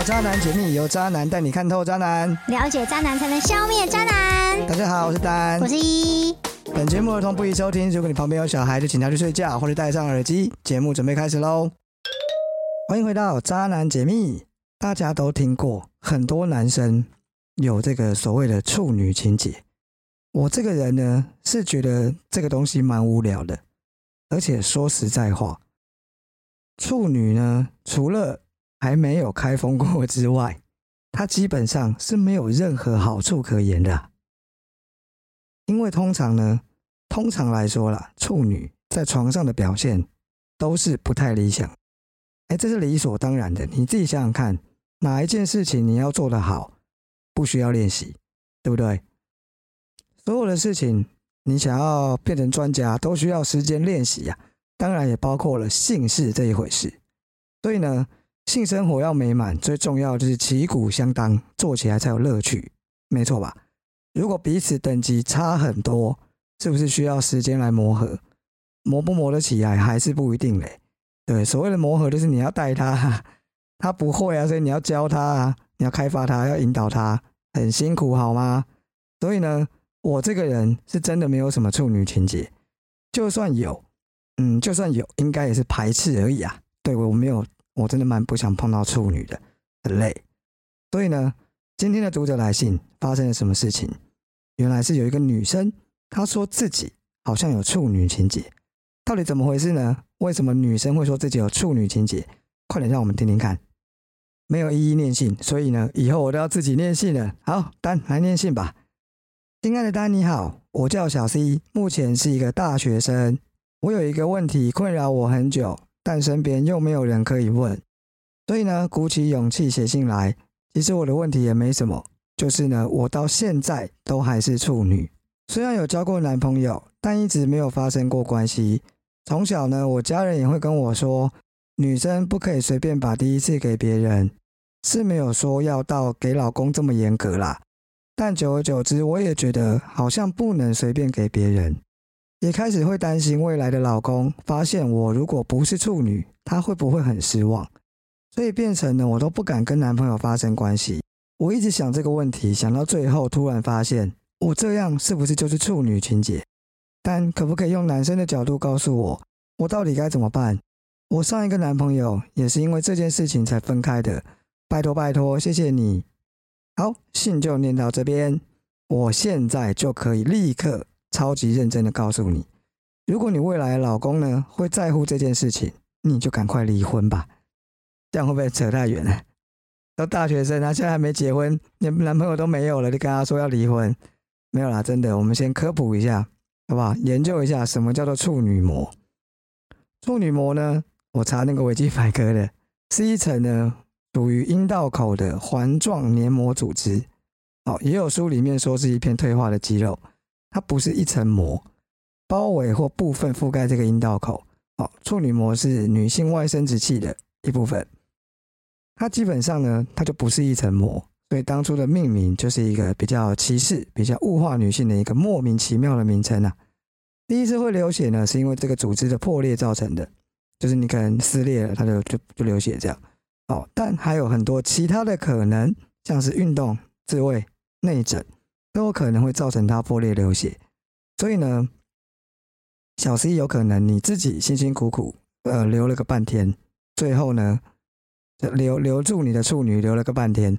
到渣男解密，由渣男带你看透渣男。了解渣男才能消灭渣男。大家好，我是丹我。是一，本节目儿童不宜收听，如果你旁边有小孩，就请他去睡觉或者戴上耳机。节目准备开始喽！欢迎回到渣男解密。大家都听过，很多男生有这个所谓的处女情节。我这个人呢，是觉得这个东西蛮无聊的，而且说实在话，处女呢，除了还没有开封过之外，它基本上是没有任何好处可言的、因为通常呢，通常来说啦，处女在床上的表现都是不太理想。哎，这是理所当然的。你自己想想看，哪一件事情你要做得好，不需要练习，对不对？所有的事情，你想要变成专家，都需要时间练习呀、当然也包括了性事这一回事。所以呢，性生活要美满，最重要就是旗鼓相当，做起来才有乐趣，没错吧？如果彼此等级差很多，是不是需要时间来磨合？磨不磨得起来还是不一定嘞。对，所谓的磨合就是你要带他，他不会啊，所以你要教他啊，你要开发他，要引导他，很辛苦好吗？所以呢，我这个人是真的没有什么处女情节，就算有，嗯，就算有，应该也是排斥而已啊。对我没有，我真的蛮不想碰到处女的，很累。所以呢，今天的读者来信发生了什么事情？原来是有一个女生，她说自己好像有处女情节，到底怎么回事呢？为什么女生会说自己有处女情节？快点让我们听听看。没有一一念信，所以呢，以后我都要自己念信了。好，丹来念信吧。亲爱的丹，你好，我叫小 C，目前是一个大学生。我有一个问题困扰我很久，但身边又没有人可以问，所以呢，鼓起勇气写信来。其实我的问题也没什么，就是呢，我到现在都还是处女。虽然有交过男朋友，但一直没有发生过关系。从小呢，我家人也会跟我说，女生不可以随便把第一次给别人，是没有说要到给老公这么严格啦。但久而久之，我也觉得好像不能随便给别人，也开始会担心未来的老公发现我如果不是处女，他会不会很失望？所以变成呢，我都不敢跟男朋友发生关系。我一直想这个问题，想到最后，突然发现我这样是不是就是处女情节？但可不可以用男生的角度告诉我，我到底该怎么办？我上一个男朋友也是因为这件事情才分开的，拜托拜托，谢谢你。好，信就念到这边，我现在就可以立刻超级认真的告诉你，如果你未来的老公呢会在乎这件事情，你就赶快离婚吧。这样会不会扯太远了？都大学生，他现在还没结婚，连男朋友都没有了，你跟他说要离婚，没有啦，真的，我们先科普一下，好不好？研究一下什么叫做处女膜。处女膜呢，我查那个维基百科的，是一层呢属于阴道口的环状黏膜组织。哦，也有书里面说是一片退化的肌肉，它不是一层膜，包围或部分覆盖这个阴道口。哦，处女膜是女性外生殖器的一部分，它基本上呢，它就不是一层膜，所以当初的命名就是一个比较歧视、比较物化女性的一个莫名其妙的名称啊。第一次会流血呢，是因为这个组织的破裂造成的，就是你可能撕裂了，它就就就流血这样。哦，但还有很多其他的可能，像是运动、自慰、内诊，都有可能会造成它破裂流血。所以呢，小 C 有可能你自己辛辛苦苦呃留了个半天，最后呢留留住你的处女留了个半天，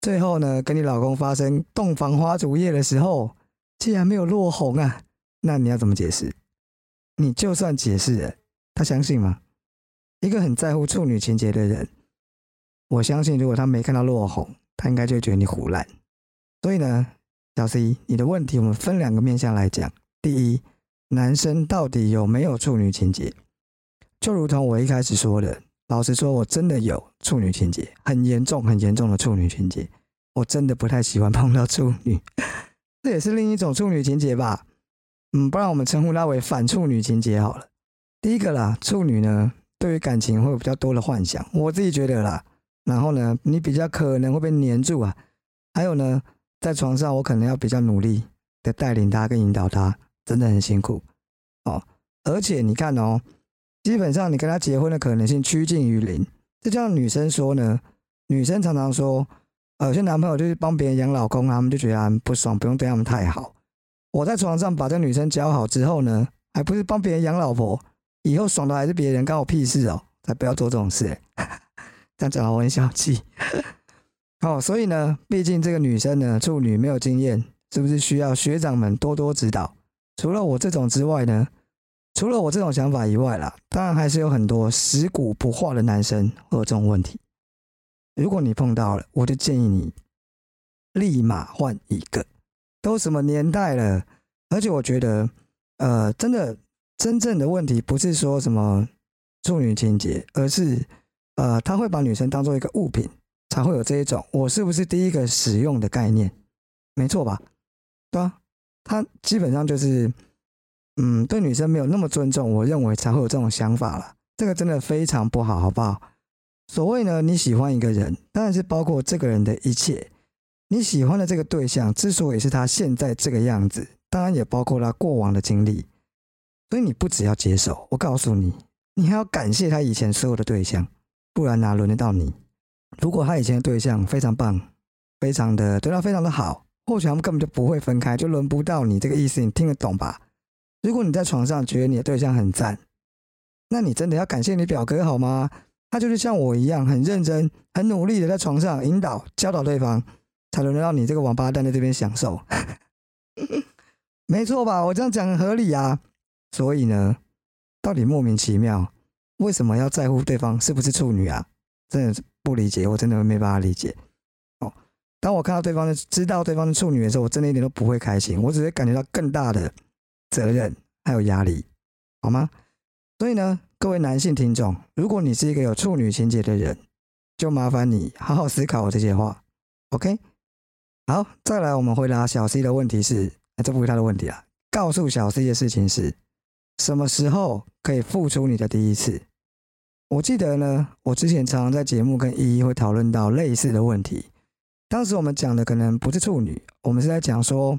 最后呢跟你老公发生洞房花烛夜的时候，竟然没有落红啊！那你要怎么解释？你就算解释了，他相信吗？一个很在乎处女情节的人，我相信如果他没看到落红，他应该就觉得你胡乱。所以呢，小 C，你的问题我们分两个面向来讲。第一，男生到底有没有处女情节？就如同我一开始说的，老实说，我真的有处女情节，很严重、很严重的处女情节。我真的不太喜欢碰到处女，这也是另一种处女情节吧。嗯，不然我们称呼它为反处女情节好了。第一个啦，处女呢，对于感情会有比较多的幻想，我自己觉得啦。然后呢，你比较可能会被黏住啊。还有呢，在床上我可能要比较努力的带领他跟引导他，真的很辛苦哦。而且你看哦，基本上你跟他结婚的可能性趋近于零。这叫女生说呢，女生常常说，有些男朋友就是帮别人养老公，他们就觉得不爽，不用对他们太好。我在床上把这女生教好之后呢，还不是帮别人养老婆，以后爽的还是别人，关我屁事哦！才不要做这种事、欸，这样讲我很小气。哦，所以呢，毕竟这个女生呢，处女没有经验，是不是需要学长们多多指导？除了我这种之外呢，除了我这种想法以外啦，当然还是有很多食古不化的男生会有这种问题。如果你碰到了，我就建议你立马换一个。都什么年代了？而且我觉得，呃，真的真正的问题不是说什么处女情节，而是呃，他会把女生当做一个物品，才会有这一种我是不是第一个使用的概念，没错吧？对啊，他基本上就是，嗯，对女生没有那么尊重，我认为才会有这种想法了。这个真的非常不好，好不好？所谓呢，你喜欢一个人，当然是包括这个人的一切。你喜欢的这个对象之所以是他现在这个样子，当然也包括他过往的经历。所以你不只要接受，我告诉你，你还要感谢他以前所有的对象，不然哪轮得到你？如果他以前的对象非常棒，非常的对他非常的好，或许他们根本就不会分开，就轮不到你。这个意思你听得懂吧？如果你在床上觉得你的对象很赞，那你真的要感谢你表哥好吗？他就是像我一样，很认真、很努力的在床上引导、教导对方。才轮得到你这个王八蛋在这边享受，没错吧？我这样讲很合理啊。所以呢，到底莫名其妙，为什么要在乎对方是不是处女啊？真的是不理解，我真的没办法理解。哦，当我看到对方的知道对方是处女的时候，我真的一点都不会开心，我只会感觉到更大的责任还有压力，好吗？所以呢，各位男性听众，如果你是一个有处女情节的人，就麻烦你好好思考我这些话，OK？好，再来，我们回答小 C 的问题是，这不是他的问题啊。告诉小 C 的事情是，什么时候可以付出你的第一次？我记得呢，我之前常常在节目跟依依会讨论到类似的问题。当时我们讲的可能不是处女，我们是在讲说，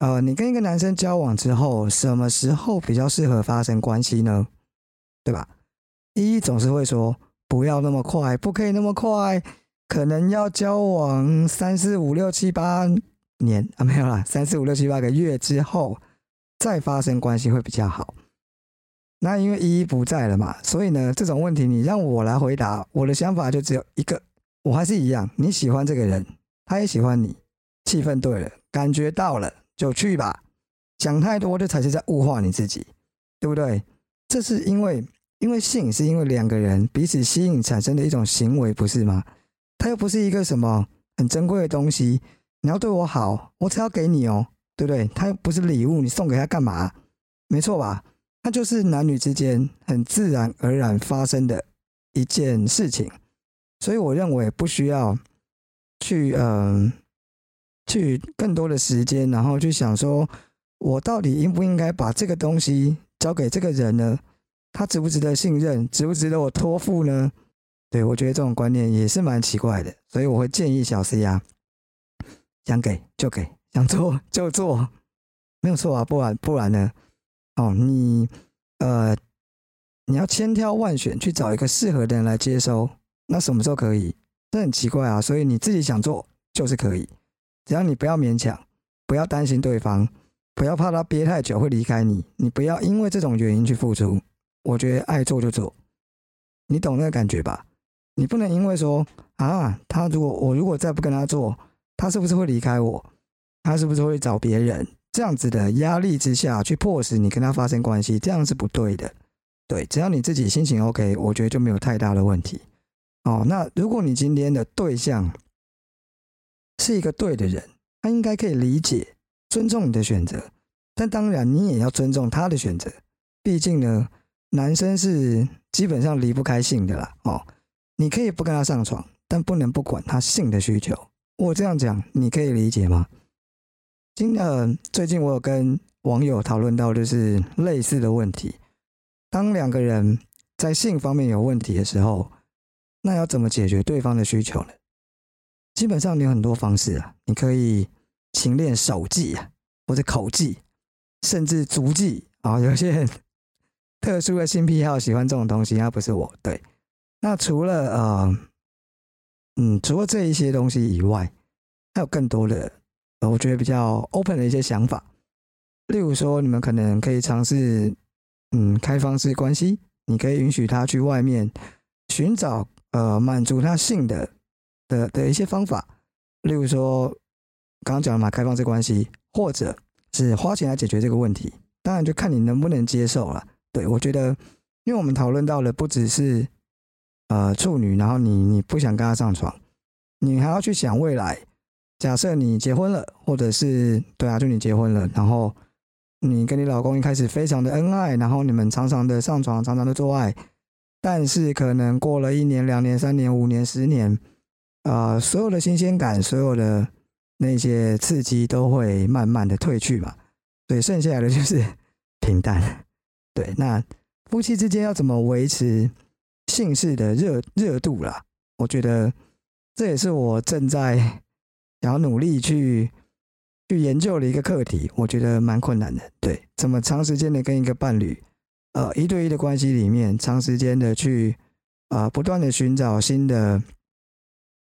呃，你跟一个男生交往之后，什么时候比较适合发生关系呢？对吧？依依总是会说，不要那么快，不可以那么快。可能要交往三四五六七八年啊，没有啦，三四五六七八个月之后再发生关系会比较好。那因为依依不在了嘛，所以呢，这种问题你让我来回答，我的想法就只有一个，我还是一样，你喜欢这个人，他也喜欢你，气氛对了，感觉到了就去吧。想太多这才是在物化你自己，对不对？这是因为，因为性是因为两个人彼此吸引产生的一种行为，不是吗？它又不是一个什么很珍贵的东西，你要对我好，我才要给你哦，对不对？它又不是礼物，你送给他干嘛？没错吧？它就是男女之间很自然而然发生的一件事情，所以我认为不需要去嗯、去更多的时间，然后去想说，我到底应不应该把这个东西交给这个人呢？他值不值得信任？值不值得我托付呢？对，我觉得这种观念也是蛮奇怪的，所以我会建议小 C 啊，想给就给，想做就做，没有错啊，不然不然呢？哦，你呃，你要千挑万选去找一个适合的人来接收，那什么时候可以？这很奇怪啊，所以你自己想做就是可以，只要你不要勉强，不要担心对方，不要怕他憋太久会离开你，你不要因为这种原因去付出。我觉得爱做就做，你懂那个感觉吧？你不能因为说啊，他如果我如果再不跟他做，他是不是会离开我？他是不是会找别人？这样子的压力之下去迫使你跟他发生关系，这样是不对的。对，只要你自己心情 OK，我觉得就没有太大的问题。哦，那如果你今天的对象是一个对的人，他应该可以理解、尊重你的选择，但当然你也要尊重他的选择。毕竟呢，男生是基本上离不开性的啦。哦。你可以不跟他上床，但不能不管他性的需求。我这样讲，你可以理解吗？今呃，最近我有跟网友讨论到，就是类似的问题。当两个人在性方面有问题的时候，那要怎么解决对方的需求呢？基本上你有很多方式啊，你可以勤练手技啊，或者口技，甚至足技啊。有些人特殊的性癖好，喜欢这种东西，那不是我对。那除了呃嗯，除了这一些东西以外，还有更多的，呃我觉得比较 open 的一些想法。例如说，你们可能可以尝试，嗯，开放式关系，你可以允许他去外面寻找，呃，满足他性的的的一些方法。例如说，刚刚讲了嘛，开放式关系，或者是花钱来解决这个问题。当然就看你能不能接受了。对我觉得，因为我们讨论到了不只是呃处女，然后你你不想跟他上床，你还要去想未来。假设你结婚了，或者是对啊，就你结婚了，然后你跟你老公一开始非常的恩爱，然后你们常常的上床，常常的做爱，但是可能过了一年、两年、三年、五年、十年，呃，所有的新鲜感，所有的那些刺激都会慢慢的褪去嘛。对，剩下来的就是 平淡。对，那夫妻之间要怎么维持性事的热热度啦？我觉得这也是我正在想要努力去去研究了一个课题。我觉得蛮困难的。对，怎么长时间的跟一个伴侣，呃，一对一的关系里面，长时间的去啊，不断的寻找新的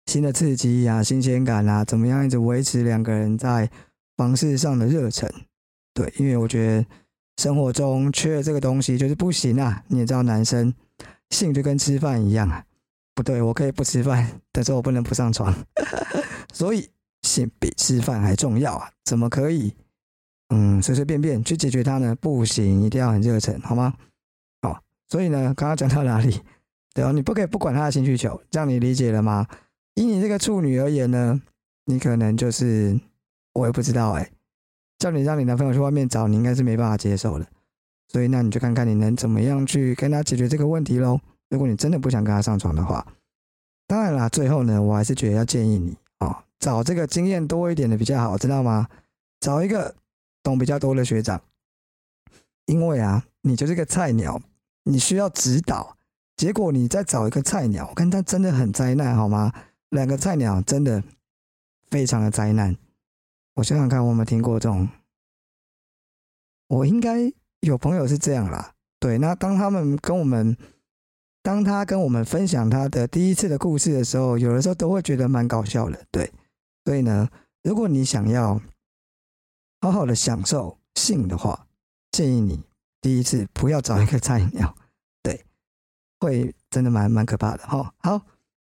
新的刺激呀、新鲜感啊，怎么样一直维持两个人在房事上的热忱？对，因为我觉得生活中缺了这个东西就是不行啊。你也知道，男生性就跟吃饭一样啊。不对，我可以不吃饭，但是我不能不上床。所以比吃饭还重要啊！怎么可以嗯随随便便去解决它呢？不行，一定要很热忱，好吗？好，所以呢，刚刚讲到哪里？对哦，你不可以不管他的性需求，这样你理解了吗？以你这个处女而言呢，你可能就是我也不知道哎。叫你让你男朋友去外面找，你应该是没办法接受的。所以那你就看看你能怎么样去跟他解决这个问题喽。如果你真的不想跟他上床的话，当然啦，最后呢，我还是觉得要建议你，找这个经验多一点的比较好，知道吗？找一个懂比较多的学长，因为啊，你就是个菜鸟，你需要指导。结果你再找一个菜鸟，我看他真的很灾难，好吗？两个菜鸟真的非常的灾难。我想想看，我有没有听过这种？我应该有朋友是这样啦。对，那当他们跟我们，当他跟我们分享他的第一次的故事的时候，有的时候都会觉得蛮搞笑的。对，所以呢，如果你想要好好的享受性的话，建议你第一次不要找一个菜鸟。对，会真的蛮蛮可怕的哈。好，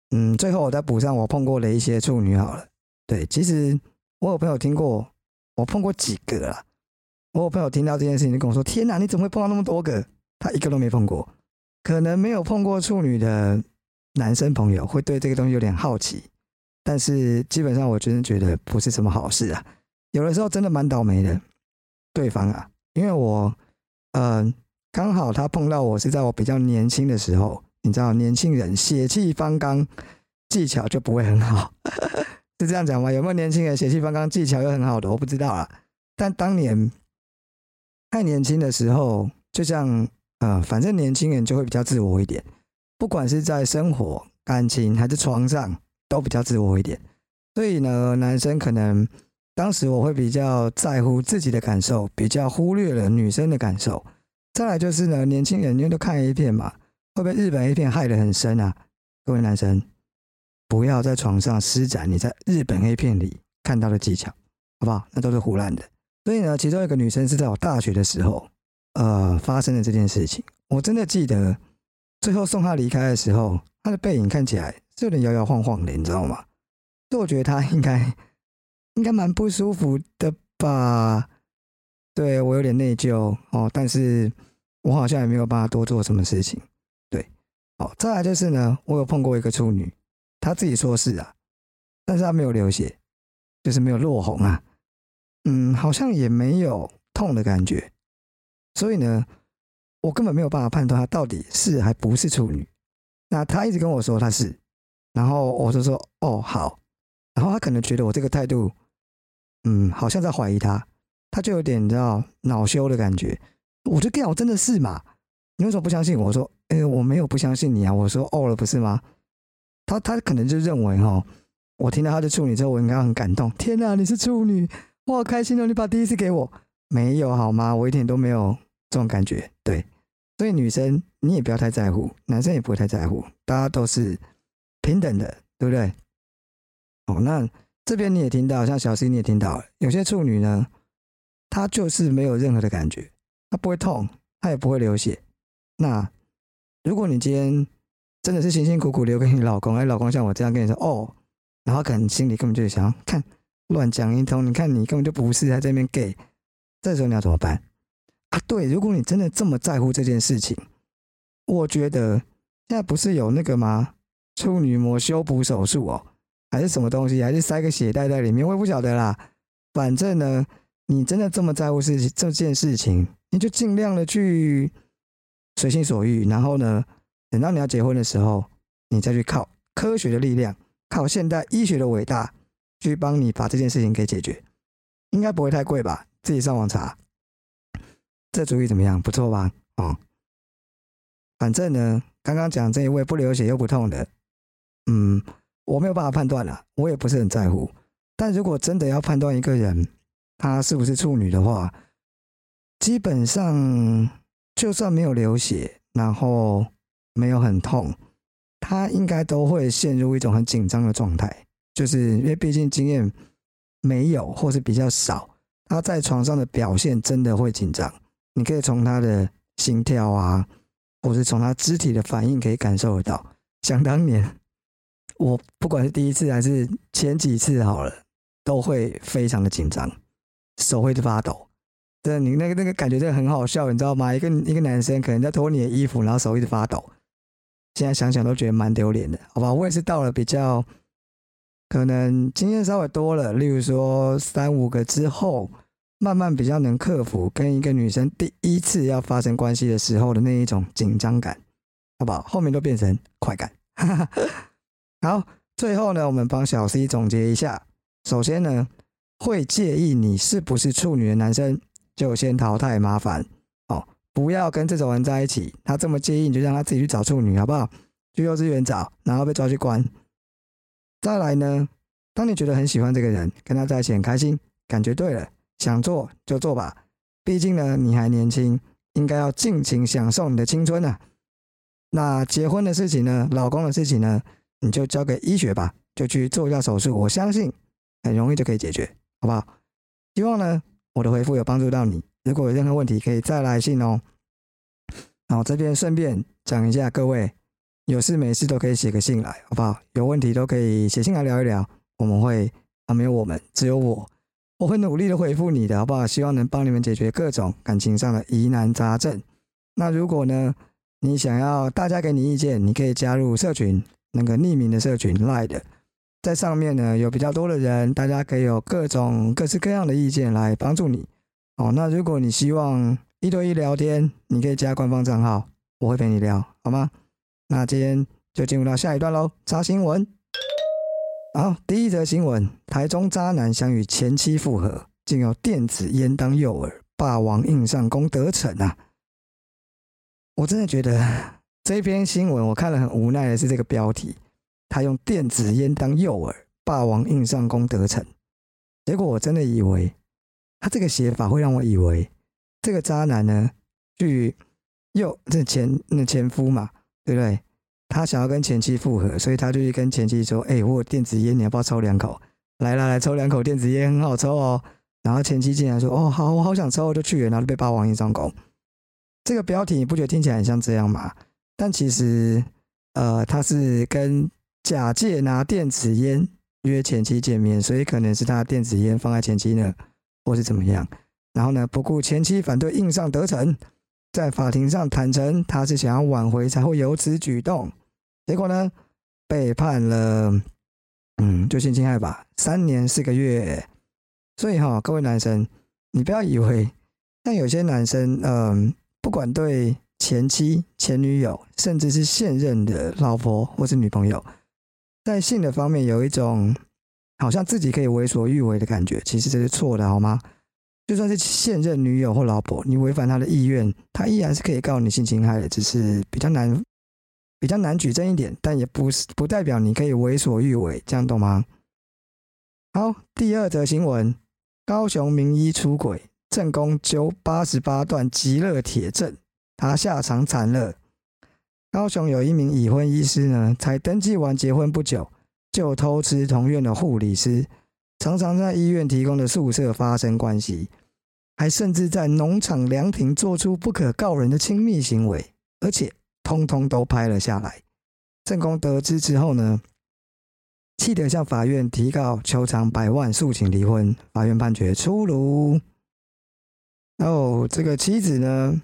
嗯，最后我再补上我碰过的一些处女好了。对，其实。我有朋友听过，我碰过几个啦。我有朋友听到这件事情就跟我说：“天哪，你怎么会碰到那么多个？”他一个都没碰过。可能没有碰过处女的男生朋友会对这个东西有点好奇，但是基本上我真的觉得不是什么好事啊。有的时候真的蛮倒霉的，对方啊，因为我，嗯，刚好他碰到我是在我比较年轻的时候，你知道，年轻人血气方刚，技巧就不会很好。是这样讲吗？有没有年轻人血气方刚、技巧又很好的？我不知道啊。但当年太年轻的时候，就像呃，反正年轻人就会比较自我一点，不管是在生活、感情还是床上，都比较自我一点。所以呢，男生可能当时我会比较在乎自己的感受，比较忽略了女生的感受。再来就是呢，年轻人因为都看 A 片嘛，会被日本 A 片害得很深啊，各位男生。不要在床上施展你在日本 A 片里看到的技巧，好不好？那都是胡乱的。所以呢，其中一个女生是在我大学的时候，呃，发生的这件事情。我真的记得，最后送她离开的时候，她的背影看起来是有点摇摇晃晃的，你知道吗？所以我觉得他应该 应该蛮不舒服的吧？对我有点内疚哦，但是我好像也没有办法多做什么事情。对，好，再来就是呢，我有碰过一个处女。她自己说是啊，但是她没有流血，就是没有落红啊，嗯，好像也没有痛的感觉，所以呢，我根本没有办法判断她到底是还不是处女。那她一直跟我说她是，然后我就说哦好，然后他可能觉得我这个态度，嗯，好像在怀疑他，他就有点你知道恼羞的感觉。我就跟我真的是嘛？你为什么不相信？我说，哎，我没有不相信你啊。我说哦了，不是吗？他他可能就认为哈，我听到他的处女之后，我应该很感动。天哪，你是处女，我好开心哦！你把第一次给我，没有好吗？我一点都没有这种感觉。对，所以女生你也不要太在乎，男生也不会太在乎，大家都是平等的，对不对？哦，那这边你也听到，像小 C 你也听到，有些处女呢，她就是没有任何的感觉，她不会痛，她也不会流血。那如果你今天真的是辛辛苦苦留给你老公，哎，老公像我这样跟你说哦，然后可能心里根本就想看乱讲一通，你看你根本就不是在这边给，这时候你要怎么办啊？对，如果你真的这么在乎这件事情，我觉得现在不是有那个吗？处女膜修补手术哦。还是什么东西，还是塞个血袋在里面，我也不晓得啦。反正呢，你真的这么在乎事情这件事情，你就尽量的去随心所欲。然后呢，等到你要结婚的时候，你再去靠科学的力量，靠现代医学的伟大，去帮你把这件事情给解决，应该不会太贵吧？自己上网查，这主意怎么样？不错吧？哦，反正呢，刚刚讲这一位不流血又不痛的，嗯。我没有办法判断了，我也不是很在乎。但如果真的要判断一个人他是不是处女的话，基本上就算没有流血，然后没有很痛，他应该都会陷入一种很紧张的状态，就是因为毕竟经验没有或是比较少，他在床上的表现真的会紧张。你可以从他的心跳啊，或是从他肢体的反应可以感受得到。想当年。我不管是第一次还是前几次好了，都会非常的紧张，手会发抖。对，你那个那个感觉真的很好笑，你知道吗？一个一个男生可能在脱你的衣服，然后手一直发抖。现在想想都觉得蛮丢脸的，好吧？我也是到了比较可能经验稍微多了，例如说三五个之后，慢慢比较能克服跟一个女生第一次要发生关系的时候的那一种紧张感，好不好？后面都变成快感。好，最后呢，我们帮小 C 总结一下。首先呢，会介意你是不是处女的男生，就先淘汰麻烦哦，不要跟这种人在一起。他这么介意，你就让他自己去找处女，好不好？去幼稚园找，然后被抓去关。再来呢，当你觉得很喜欢这个人，跟他在一起很开心，感觉对了，想做就做吧。毕竟呢，你还年轻，应该要尽情享受你的青春呢。那结婚的事情呢，老公的事情呢？你就交给医学吧，就去做一下手术，我相信很容易就可以解决，好不好？希望呢，我的回复有帮助到你。如果有任何问题，可以再来信哦。然后这边顺便讲一下，各位有事没事都可以写个信来，好不好？有问题都可以写信来聊一聊，我们会啊，没有我们，只有我，我会努力的回复你的，好不好？希望能帮你们解决各种感情上的疑难杂症。那如果呢，你想要大家给你意见，你可以加入社群。那个匿名的社群 Line 的，在上面呢有比较多的人，大家可以有各种各式各样的意见来帮助你。哦，那如果你希望一对一聊天，你可以加官方账号，我会陪你聊，好吗？那今天就进入到下一段喽，查新闻。好，第一则新闻：台中渣男想与前妻复合，竟有电子烟当诱饵，霸王硬上弓得逞啊！我真的觉得。这篇新闻我看了很无奈的是这个标题，他用电子烟当诱饵，霸王硬上弓得逞。结果我真的以为他这个写法会让我以为这个渣男呢去诱这前那前夫嘛，对不对？他想要跟前妻复合，所以他就去跟前妻说：“哎，我有电子烟，你要不要抽两口？来来来，抽两口电子烟很好抽哦。”然后前妻竟然说：“哦，好，我好想抽，我就去。”然后就被霸王硬上弓。这个标题你不觉得听起来很像这样吗？但其实，呃，他是跟假借拿电子烟约前妻见面，所以可能是他电子烟放在前妻那，或是怎么样。然后呢，不顾前妻反对，硬上得逞，在法庭上坦诚他是想要挽回才会有此举动。结果呢，被判了，嗯，就性侵害吧，三年四个月。所以哈，各位男生，你不要以为像有些男生，嗯，不管对。前妻、前女友，甚至是现任的老婆或是女朋友，在性的方面有一种好像自己可以为所欲为的感觉，其实这是错的，好吗？就算是现任女友或老婆，你违反她的意愿，她依然是可以告你性侵害的，只是比较难、比较难举证一点，但也不是不代表你可以为所欲为，这样懂吗？好，第二则新闻：高雄名医出轨，正宫揪八十八段极乐铁证。他下场惨了。高雄有一名已婚医师呢，才登记完结婚不久，就偷吃同院的护理师，常常在医院提供的宿舍发生关系，还甚至在农场凉亭做出不可告人的亲密行为，而且通通都拍了下来。正宫得知之后呢，气得向法院提告，求偿百万，诉请离婚。法院判决出炉。然后这个妻子呢，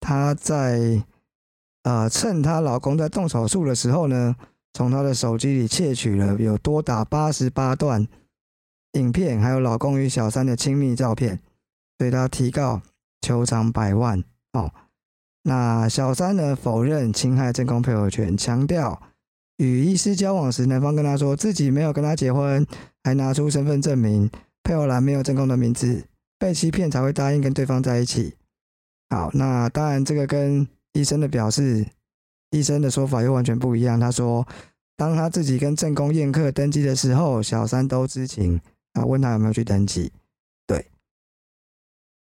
她在呃趁她老公在动手术的时候呢，从她的手机里窃取了有多达八十八段影片，还有老公与小三的亲密照片，对她提告求偿百万。哦。那小三呢？否认侵害正宫配偶权，强调与医师交往时，男方跟他说自己没有跟他结婚，还拿出身份证明，配偶栏没有正宫的名字，被欺骗才会答应跟对方在一起。好，那当然这个跟医生的表示，医生的说法又完全不一样。他说，当他自己跟正宫宴客登记的时候，小三都知情啊，问他有没有去登记。对，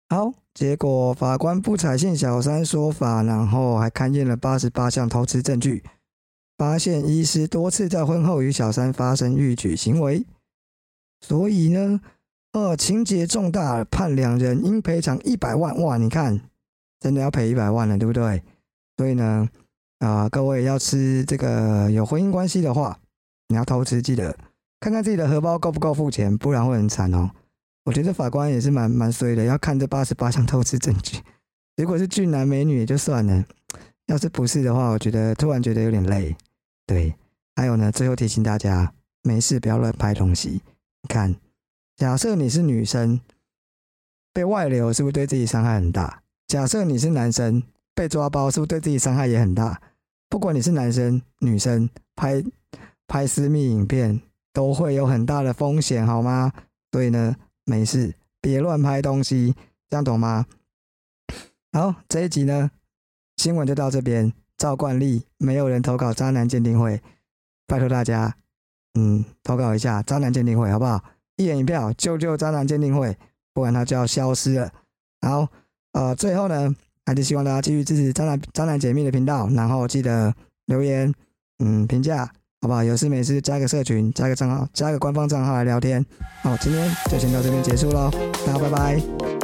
好。结果法官不采信小三说法，然后还勘验了八十八项偷吃证据，发现医师多次在婚后与小三发生欲举行为，所以呢，呃，情节重大，判两人应赔偿一百万。哇，你看，真的要赔一百万了，对不对？所以呢，啊，各位要吃这个有婚姻关系的话，你要偷吃，记得看看自己的荷包够不够付钱，不然会很惨哦。我觉得法官也是蛮蛮衰的，要看这八十八项偷吃证据。如果是俊男美女也就算了，要是不是的话，我觉得突然觉得有点累。对，还有呢，最后提醒大家，没事不要乱拍东西。你看，假设你是女生，被外流是不是对自己伤害很大？假设你是男生，被抓包是不是对自己伤害也很大？不管你是男生女生，拍拍私密影片都会有很大的风险，好吗？所以呢。没事，别乱拍东西，这样懂吗？好，这一集呢，新闻就到这边。照惯例，没有人投稿渣男鉴定会，拜托大家，嗯，投稿一下渣男鉴定会，好不好？一人一票，救救渣男鉴定会，不然他就要消失了。好，呃，最后呢，还是希望大家继续支持渣男渣男解密的频道，然后记得留言，嗯，评价。好不好？有事没事加个社群，加个账号，加个官方账号来聊天。好，今天就先到这边结束喽，大家拜拜。